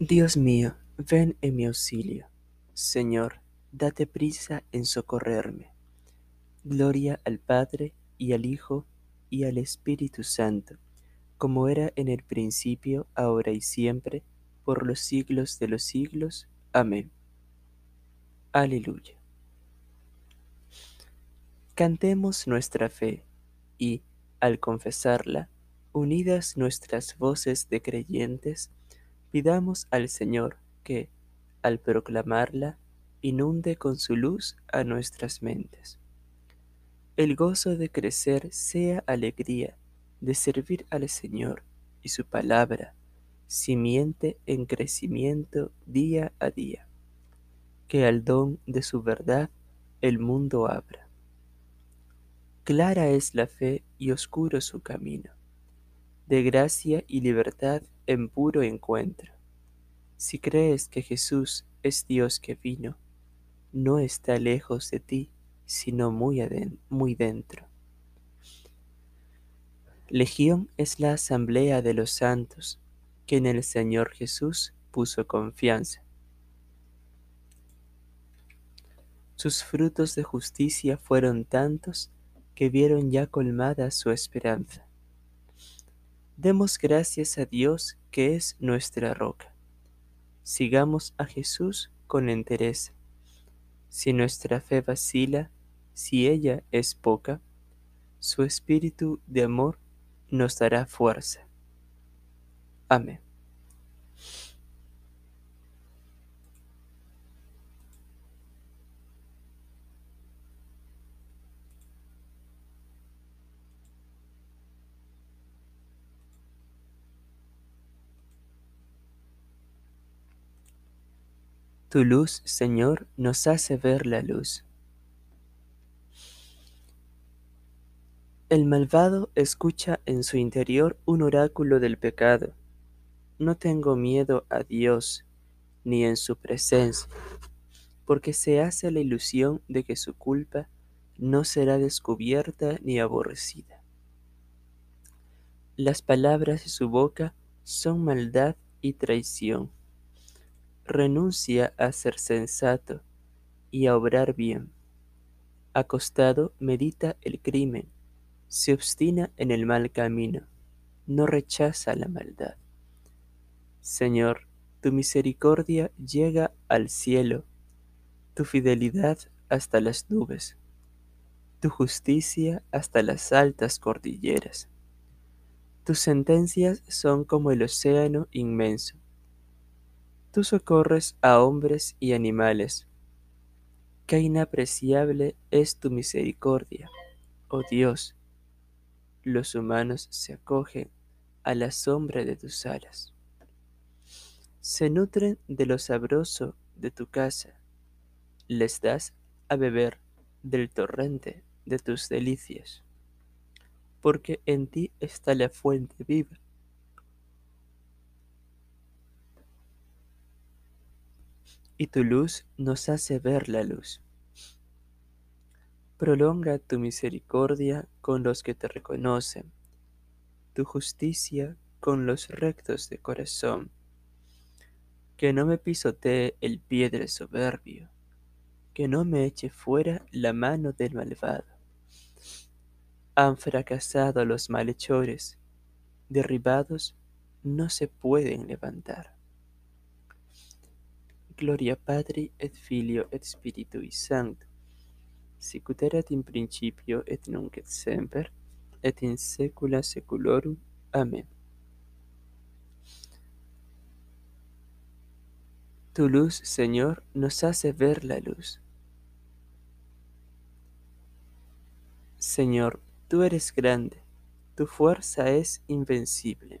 Dios mío, ven en mi auxilio. Señor, date prisa en socorrerme. Gloria al Padre, y al Hijo, y al Espíritu Santo, como era en el principio, ahora y siempre, por los siglos de los siglos. Amén. Aleluya. Cantemos nuestra fe y, al confesarla, unidas nuestras voces de creyentes, pidamos al Señor que, al proclamarla, inunde con su luz a nuestras mentes. El gozo de crecer sea alegría, de servir al Señor y su palabra, simiente en crecimiento día a día. Que al don de su verdad el mundo abra. Clara es la fe y oscuro su camino, de gracia y libertad en puro encuentro. Si crees que Jesús es Dios que vino, no está lejos de ti, sino muy, dentro. Legión es la asamblea de los santos, que en el Señor Jesús puso confianza. Sus frutos de justicia fueron tantos que vieron ya colmada su esperanza. Demos gracias a Dios que es nuestra roca. Sigamos a Jesús con entereza. Si nuestra fe vacila, si ella es poca, su espíritu de amor nos dará fuerza. Amén. Tu luz, Señor, nos hace ver la luz. El malvado escucha en su interior un oráculo del pecado. No tengo miedo a Dios ni en su presencia, porque se hace la ilusión de que su culpa no será descubierta ni aborrecida. Las palabras de su boca son maldad y traición. Renuncia a ser sensato y a obrar bien. Acostado medita el crimen se obstina en el mal camino, no rechaza la maldad. Señor, tu misericordia llega al cielo, tu fidelidad hasta las nubes, tu justicia hasta las altas cordilleras. Tus sentencias son como el océano inmenso. Tú socorres a hombres y animales. Qué inapreciable es tu misericordia, oh Dios los humanos se acogen a la sombra de tus alas. Se nutren de lo sabroso de tu casa, les das a beber del torrente de tus delicias, porque en ti está la fuente viva. Y tu luz nos hace ver la luz. Prolonga tu misericordia con los que te reconocen, tu justicia con los rectos de corazón. Que no me pisotee el pie del soberbio, que no me eche fuera la mano del malvado. Han fracasado los malhechores, derribados no se pueden levantar. Gloria Padre et Filio et Spiritui Sancto sicut erat in principio et nunc et semper et in saecula saeculorum. Amén. Tu luz, Señor, nos hace ver la luz. Señor, tú eres grande, tu fuerza es invencible.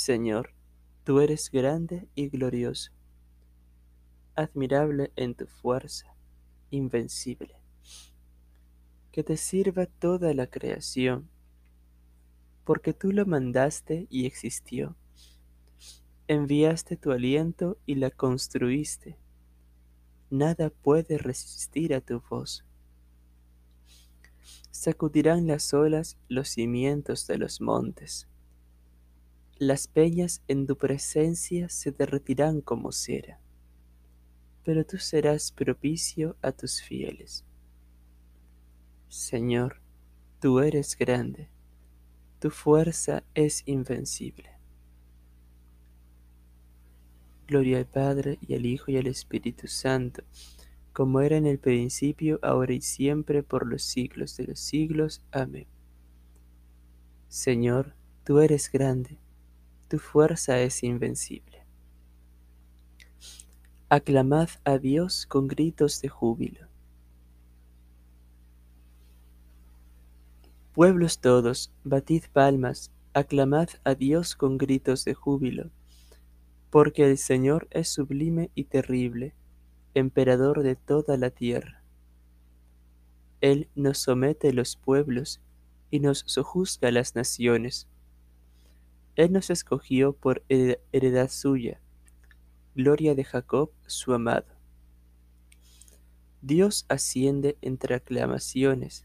Señor, tú eres grande y glorioso, admirable en tu fuerza, invencible. Que te sirva toda la creación, porque tú lo mandaste y existió. Enviaste tu aliento y la construiste. Nada puede resistir a tu voz. Sacudirán las olas los cimientos de los montes. Las peñas en tu presencia se derretirán como cera, pero tú serás propicio a tus fieles. Señor, tú eres grande, tu fuerza es invencible. Gloria al Padre y al Hijo y al Espíritu Santo, como era en el principio, ahora y siempre, por los siglos de los siglos. Amén. Señor, tú eres grande, tu fuerza es invencible. Aclamad a Dios con gritos de júbilo. Pueblos todos, batid palmas, aclamad a Dios con gritos de júbilo porque el Señor es sublime y terrible, emperador de toda la tierra. Él nos somete los pueblos y nos sojuzga las naciones. Él nos escogió por heredad suya, gloria de Jacob su amado. Dios asciende entre aclamaciones,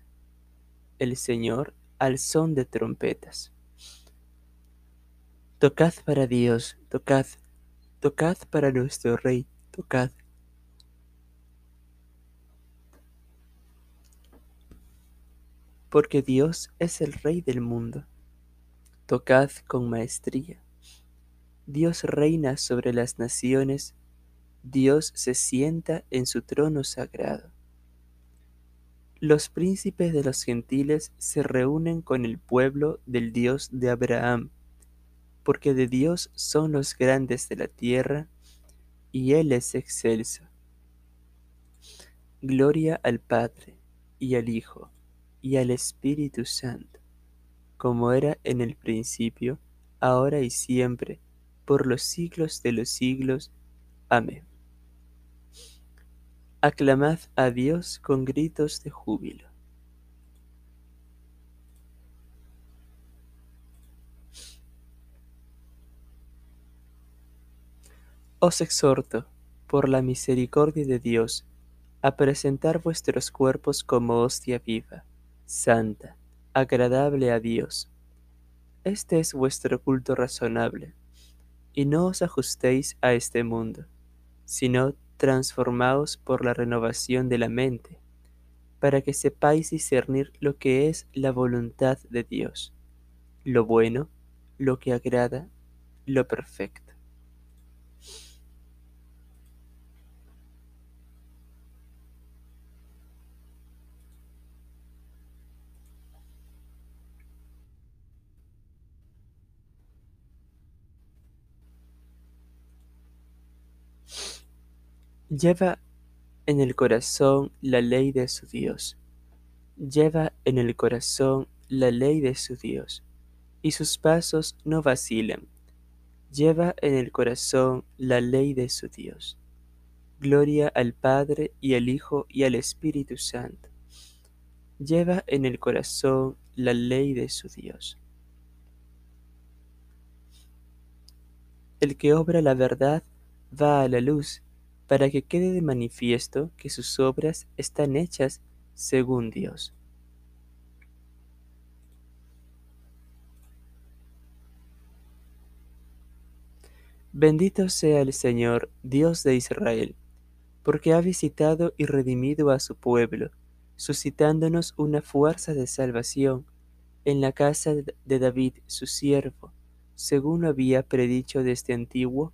el Señor al son de trompetas. Tocad para Dios, tocad, Tocad para nuestro Rey, tocad. Porque Dios es el Rey del mundo. Tocad con maestría. Dios reina sobre las naciones, Dios se sienta en su trono sagrado. Los príncipes de los gentiles se reúnen con el pueblo del Dios de Abraham porque de Dios son los grandes de la tierra, y Él es excelso. Gloria al Padre, y al Hijo, y al Espíritu Santo, como era en el principio, ahora y siempre, por los siglos de los siglos. Amén. Aclamad a Dios con gritos de júbilo. Os exhorto, por la misericordia de Dios, a presentar vuestros cuerpos como hostia viva, santa, agradable a Dios. Este es vuestro culto razonable, y no os ajustéis a este mundo, sino transformaos por la renovación de la mente, para que sepáis discernir lo que es la voluntad de Dios, lo bueno, lo que agrada, lo perfecto. Lleva en el corazón la ley de su Dios. Lleva en el corazón la ley de su Dios, y sus pasos no vacilan. Lleva en el corazón la ley de su Dios. Gloria al Padre y al Hijo y al Espíritu Santo. Lleva en el corazón la ley de su Dios. El que obra la verdad va a la luz para que quede de manifiesto que sus obras están hechas según Dios. Bendito sea el Señor, Dios de Israel, porque ha visitado y redimido a su pueblo, suscitándonos una fuerza de salvación en la casa de David, su siervo, según lo había predicho desde antiguo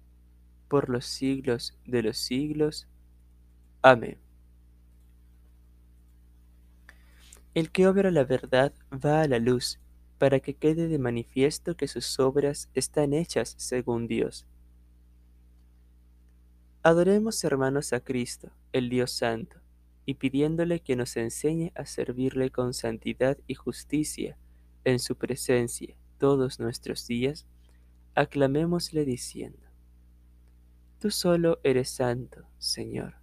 por los siglos de los siglos. Amén. El que obra la verdad va a la luz, para que quede de manifiesto que sus obras están hechas según Dios. Adoremos hermanos a Cristo, el Dios Santo, y pidiéndole que nos enseñe a servirle con santidad y justicia en su presencia todos nuestros días, aclamémosle diciendo, Tú solo eres santo, Señor.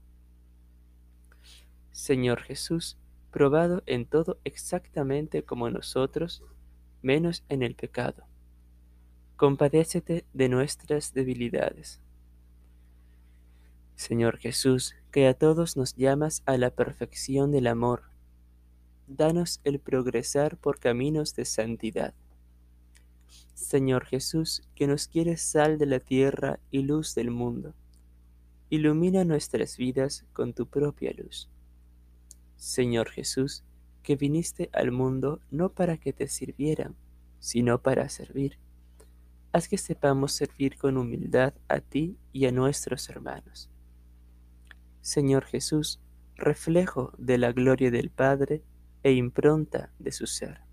Señor Jesús, probado en todo exactamente como nosotros, menos en el pecado. Compadécete de nuestras debilidades. Señor Jesús, que a todos nos llamas a la perfección del amor, danos el progresar por caminos de santidad. Señor Jesús, que nos quieres sal de la tierra y luz del mundo, ilumina nuestras vidas con tu propia luz. Señor Jesús, que viniste al mundo no para que te sirvieran, sino para servir. Haz que sepamos servir con humildad a ti y a nuestros hermanos. Señor Jesús, reflejo de la gloria del Padre e impronta de su ser.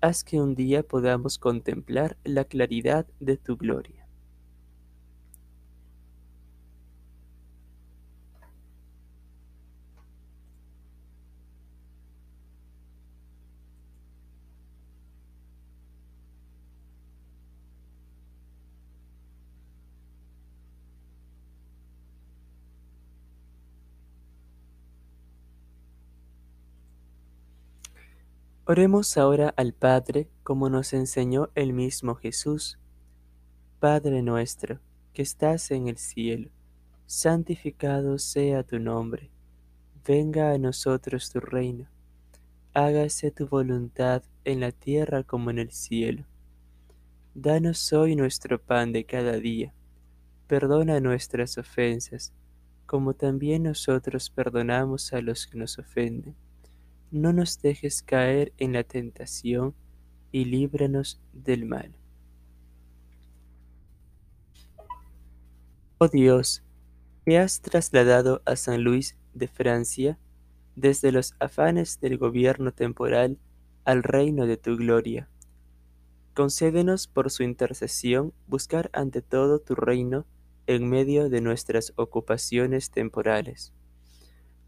Haz que un día podamos contemplar la claridad de tu gloria. Oremos ahora al Padre como nos enseñó el mismo Jesús. Padre nuestro, que estás en el cielo, santificado sea tu nombre. Venga a nosotros tu reino. Hágase tu voluntad en la tierra como en el cielo. Danos hoy nuestro pan de cada día. Perdona nuestras ofensas, como también nosotros perdonamos a los que nos ofenden no nos dejes caer en la tentación y líbranos del mal. Oh Dios, que has trasladado a San Luis de Francia desde los afanes del gobierno temporal al reino de tu gloria. Concédenos por su intercesión buscar ante todo tu reino en medio de nuestras ocupaciones temporales